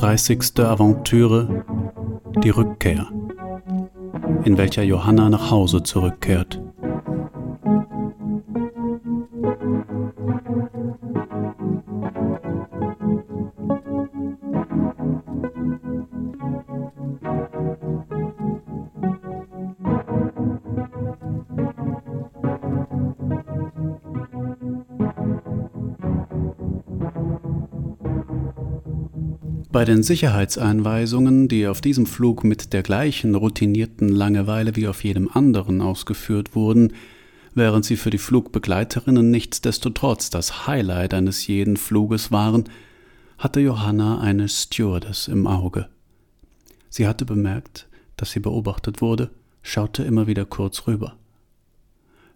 31. Aventüre Die Rückkehr, in welcher Johanna nach Hause zurückkehrt. Bei den Sicherheitseinweisungen, die auf diesem Flug mit der gleichen routinierten Langeweile wie auf jedem anderen ausgeführt wurden, während sie für die Flugbegleiterinnen nichtsdestotrotz das Highlight eines jeden Fluges waren, hatte Johanna eine Stewardess im Auge. Sie hatte bemerkt, dass sie beobachtet wurde, schaute immer wieder kurz rüber.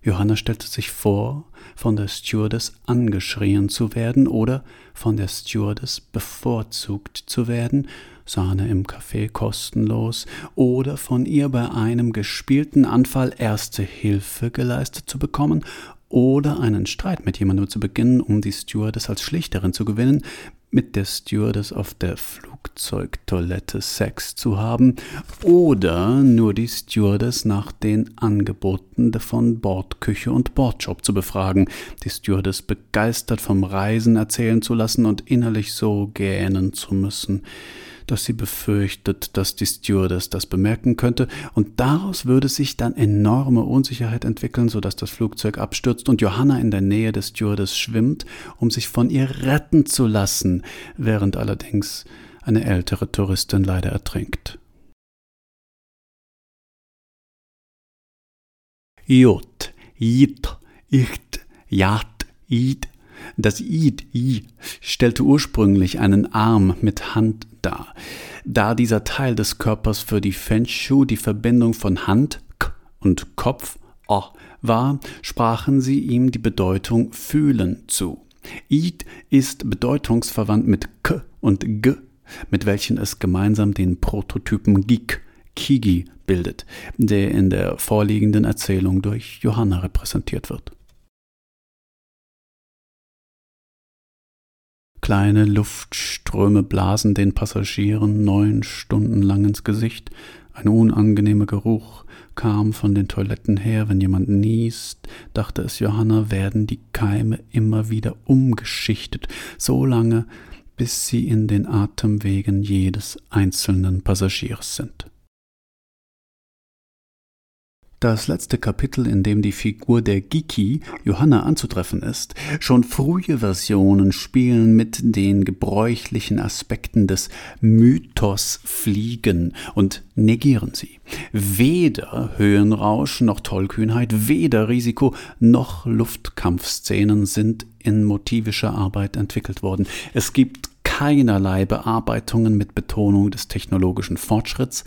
Johanna stellte sich vor, von der Stewardess angeschrien zu werden oder von der Stewardess bevorzugt zu werden, Sahne im Café kostenlos, oder von ihr bei einem gespielten Anfall erste Hilfe geleistet zu bekommen, oder einen Streit mit jemandem zu beginnen, um die Stewardess als Schlichterin zu gewinnen, mit der Stewardess auf der Flugzeugtoilette Sex zu haben oder nur die Stewardess nach den Angeboten von Bordküche und Bordjob zu befragen, die Stewardess begeistert vom Reisen erzählen zu lassen und innerlich so gähnen zu müssen dass sie befürchtet, dass die Stewardess das bemerken könnte, und daraus würde sich dann enorme Unsicherheit entwickeln, so dass das Flugzeug abstürzt und Johanna in der Nähe des Stewardess schwimmt, um sich von ihr retten zu lassen, während allerdings eine ältere Touristin leider ertrinkt. Jot, Jit, Icht, Jat, Id. Das Id, I, stellte ursprünglich einen Arm mit Hand dar. Da dieser Teil des Körpers für die Fenshu die Verbindung von Hand k und Kopf o war, sprachen sie ihm die Bedeutung fühlen zu. Id ist bedeutungsverwandt mit k und g, mit welchen es gemeinsam den Prototypen Gik, Kigi bildet, der in der vorliegenden Erzählung durch Johanna repräsentiert wird. Kleine Luftströme blasen den Passagieren neun Stunden lang ins Gesicht. Ein unangenehmer Geruch kam von den Toiletten her. Wenn jemand niest, dachte es Johanna, werden die Keime immer wieder umgeschichtet, so lange, bis sie in den Atemwegen jedes einzelnen Passagiers sind. Das letzte Kapitel, in dem die Figur der Giki, Johanna, anzutreffen ist. Schon frühe Versionen spielen mit den gebräuchlichen Aspekten des Mythos Fliegen und negieren sie. Weder Höhenrausch noch Tollkühnheit, weder Risiko noch Luftkampfszenen sind in motivischer Arbeit entwickelt worden. Es gibt keinerlei Bearbeitungen mit Betonung des technologischen Fortschritts,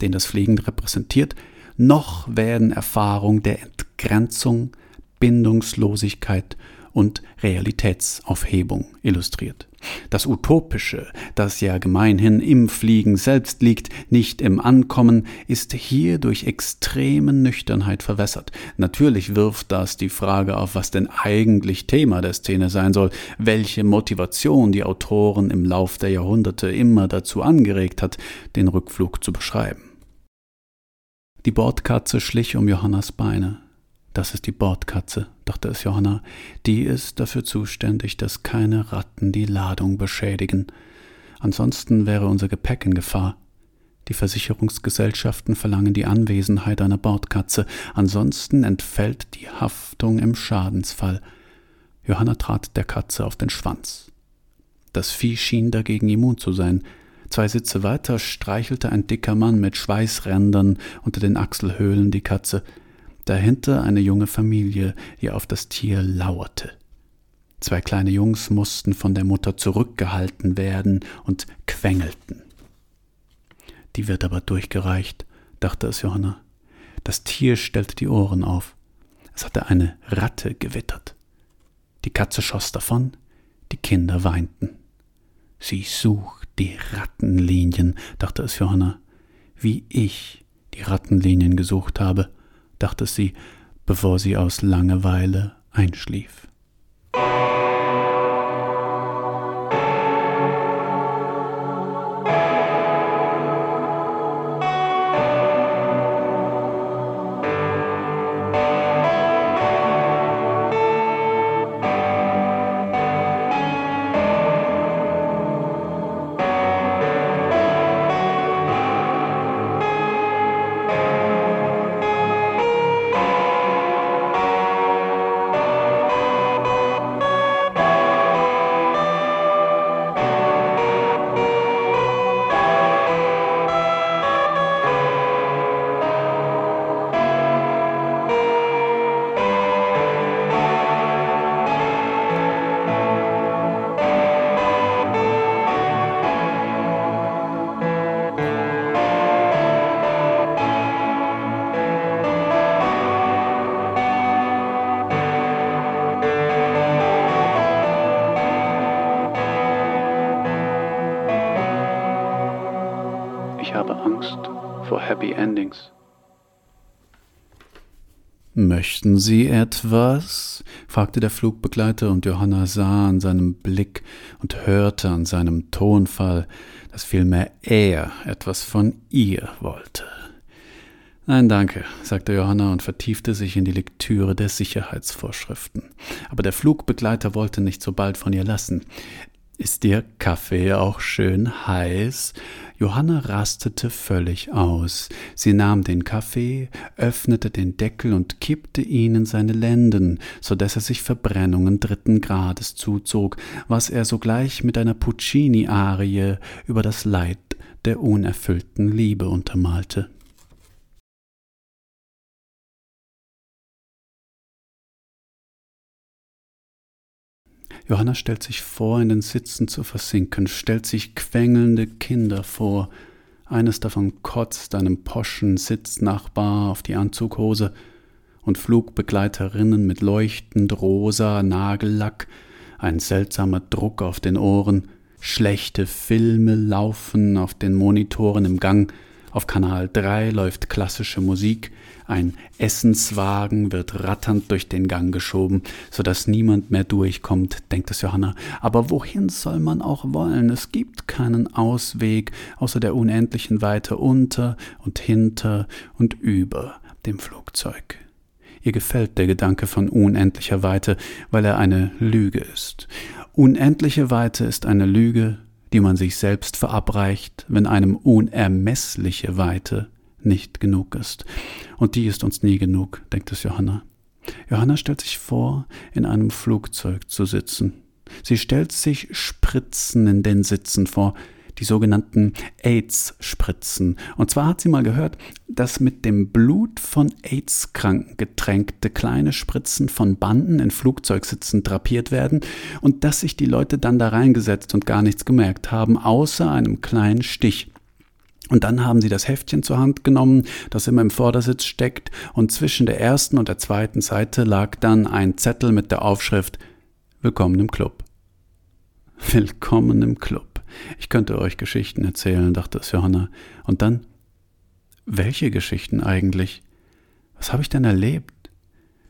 den das Fliegen repräsentiert, noch werden Erfahrung der Entgrenzung, Bindungslosigkeit und Realitätsaufhebung illustriert. Das Utopische, das ja gemeinhin im Fliegen selbst liegt, nicht im Ankommen, ist hier durch extreme Nüchternheit verwässert. Natürlich wirft das die Frage auf, was denn eigentlich Thema der Szene sein soll, welche Motivation die Autoren im Lauf der Jahrhunderte immer dazu angeregt hat, den Rückflug zu beschreiben. Die Bordkatze schlich um Johannas Beine. Das ist die Bordkatze, dachte es Johanna. Die ist dafür zuständig, dass keine Ratten die Ladung beschädigen. Ansonsten wäre unser Gepäck in Gefahr. Die Versicherungsgesellschaften verlangen die Anwesenheit einer Bordkatze, ansonsten entfällt die Haftung im Schadensfall. Johanna trat der Katze auf den Schwanz. Das Vieh schien dagegen immun zu sein. Zwei Sitze weiter streichelte ein dicker Mann mit Schweißrändern unter den Achselhöhlen die Katze. Dahinter eine junge Familie, die auf das Tier lauerte. Zwei kleine Jungs mussten von der Mutter zurückgehalten werden und quengelten. Die wird aber durchgereicht, dachte es Johanna. Das Tier stellte die Ohren auf. Es hatte eine Ratte gewittert. Die Katze schoss davon, die Kinder weinten. Sie sucht die Rattenlinien, dachte es Johanna. Wie ich die Rattenlinien gesucht habe, dachte sie, bevor sie aus Langeweile einschlief. Happy Endings. Möchten Sie etwas? fragte der Flugbegleiter, und Johanna sah an seinem Blick und hörte an seinem Tonfall, dass vielmehr er etwas von ihr wollte. Nein, danke, sagte Johanna und vertiefte sich in die Lektüre der Sicherheitsvorschriften. Aber der Flugbegleiter wollte nicht so bald von ihr lassen. Ist Ihr Kaffee auch schön heiß? Johanna rastete völlig aus. Sie nahm den Kaffee, öffnete den Deckel und kippte ihn in seine Lenden, so dass er sich Verbrennungen dritten Grades zuzog, was er sogleich mit einer Puccini-Arie über das Leid der unerfüllten Liebe untermalte. Johanna stellt sich vor, in den Sitzen zu versinken, stellt sich quengelnde Kinder vor. Eines davon kotzt einem poschen Sitznachbar auf die Anzughose und Flugbegleiterinnen mit leuchtend rosa Nagellack, ein seltsamer Druck auf den Ohren, schlechte Filme laufen auf den Monitoren im Gang, auf Kanal 3 läuft klassische Musik, ein Essenswagen wird ratternd durch den Gang geschoben, so dass niemand mehr durchkommt, denkt es Johanna. Aber wohin soll man auch wollen? Es gibt keinen Ausweg außer der unendlichen Weite unter und hinter und über dem Flugzeug. Ihr gefällt der Gedanke von unendlicher Weite, weil er eine Lüge ist. Unendliche Weite ist eine Lüge, die man sich selbst verabreicht, wenn einem unermessliche Weite nicht genug ist. Und die ist uns nie genug, denkt es Johanna. Johanna stellt sich vor, in einem Flugzeug zu sitzen. Sie stellt sich Spritzen in den Sitzen vor, die sogenannten AIDS-Spritzen. Und zwar hat sie mal gehört, dass mit dem Blut von AIDS-Kranken getränkte kleine Spritzen von Banden in Flugzeugsitzen drapiert werden und dass sich die Leute dann da reingesetzt und gar nichts gemerkt haben, außer einem kleinen Stich. Und dann haben sie das Heftchen zur Hand genommen, das immer im Vordersitz steckt, und zwischen der ersten und der zweiten Seite lag dann ein Zettel mit der Aufschrift Willkommen im Club. Willkommen im Club. Ich könnte euch Geschichten erzählen, dachte es Johanna. Und dann, welche Geschichten eigentlich? Was habe ich denn erlebt?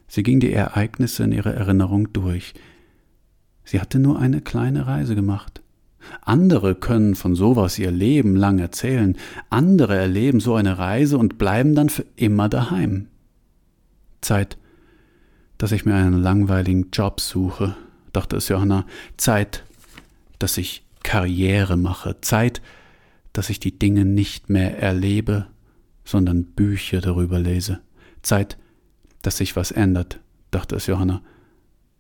Sie ging die Ereignisse in ihrer Erinnerung durch. Sie hatte nur eine kleine Reise gemacht. Andere können von sowas ihr Leben lang erzählen, andere erleben so eine Reise und bleiben dann für immer daheim. Zeit, dass ich mir einen langweiligen Job suche, dachte es Johanna. Zeit, dass ich Karriere mache, Zeit, dass ich die Dinge nicht mehr erlebe, sondern Bücher darüber lese, Zeit, dass sich was ändert, dachte es Johanna.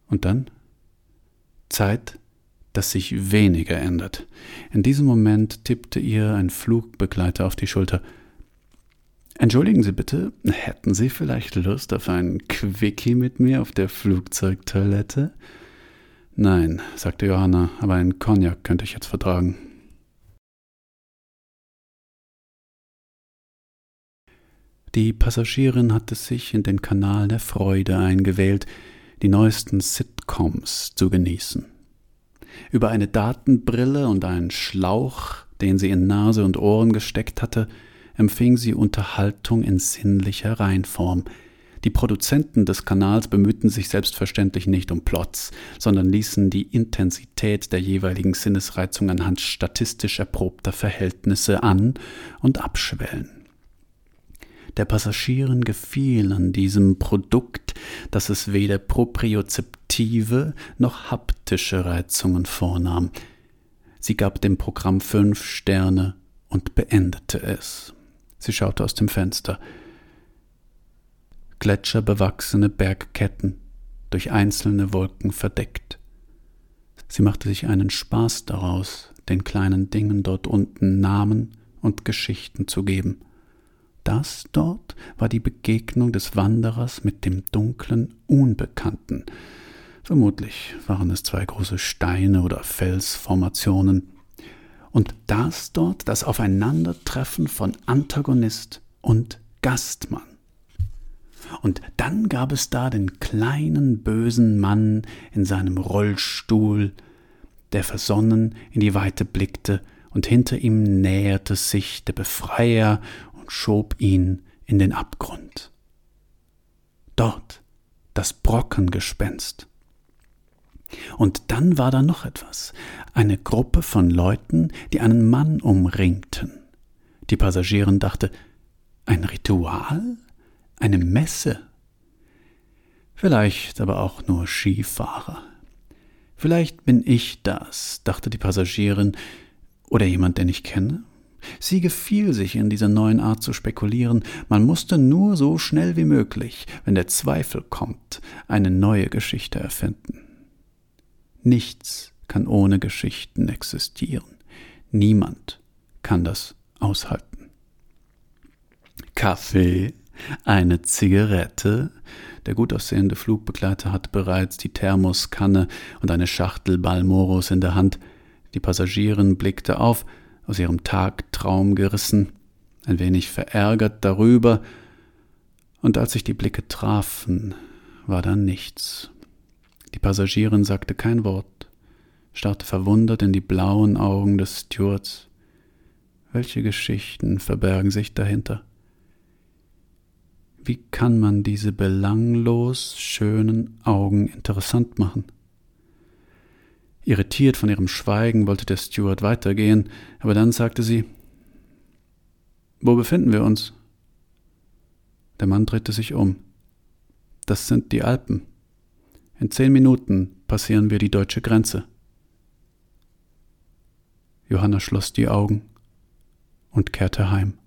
Und dann? Zeit, dass sich weniger ändert. In diesem Moment tippte ihr ein Flugbegleiter auf die Schulter. Entschuldigen Sie bitte, hätten Sie vielleicht Lust auf einen Quickie mit mir auf der Flugzeugtoilette? Nein, sagte Johanna, aber einen Cognac könnte ich jetzt vertragen. Die Passagierin hatte sich in den Kanal der Freude eingewählt, die neuesten Sitcoms zu genießen. Über eine Datenbrille und einen Schlauch, den sie in Nase und Ohren gesteckt hatte, empfing sie Unterhaltung in sinnlicher Reinform – die Produzenten des Kanals bemühten sich selbstverständlich nicht um Plots, sondern ließen die Intensität der jeweiligen Sinnesreizung anhand statistisch erprobter Verhältnisse an und abschwellen. Der Passagieren gefiel an diesem Produkt, dass es weder propriozeptive noch haptische Reizungen vornahm. Sie gab dem Programm fünf Sterne und beendete es. Sie schaute aus dem Fenster gletscherbewachsene Bergketten, durch einzelne Wolken verdeckt. Sie machte sich einen Spaß daraus, den kleinen Dingen dort unten Namen und Geschichten zu geben. Das dort war die Begegnung des Wanderers mit dem dunklen Unbekannten. Vermutlich waren es zwei große Steine oder Felsformationen. Und das dort das Aufeinandertreffen von Antagonist und Gastmann. Und dann gab es da den kleinen bösen Mann in seinem Rollstuhl, der versonnen in die Weite blickte und hinter ihm näherte sich der Befreier und schob ihn in den Abgrund. Dort das Brockengespenst. Und dann war da noch etwas. Eine Gruppe von Leuten, die einen Mann umringten. Die Passagierin dachte, ein Ritual? Eine Messe? Vielleicht aber auch nur Skifahrer. Vielleicht bin ich das, dachte die Passagierin, oder jemand, den ich kenne. Sie gefiel sich in dieser neuen Art zu spekulieren, man musste nur so schnell wie möglich, wenn der Zweifel kommt, eine neue Geschichte erfinden. Nichts kann ohne Geschichten existieren. Niemand kann das aushalten. Kaffee, eine Zigarette. Der gut aussehende Flugbegleiter hat bereits die Thermoskanne und eine Schachtel Balmoros in der Hand. Die Passagierin blickte auf, aus ihrem Tagtraum gerissen, ein wenig verärgert darüber, und als sich die Blicke trafen, war da nichts. Die Passagierin sagte kein Wort, starrte verwundert in die blauen Augen des Stewards. Welche Geschichten verbergen sich dahinter? Wie kann man diese belanglos schönen Augen interessant machen? Irritiert von ihrem Schweigen wollte der Steward weitergehen, aber dann sagte sie Wo befinden wir uns? Der Mann drehte sich um. Das sind die Alpen. In zehn Minuten passieren wir die deutsche Grenze. Johanna schloss die Augen und kehrte heim.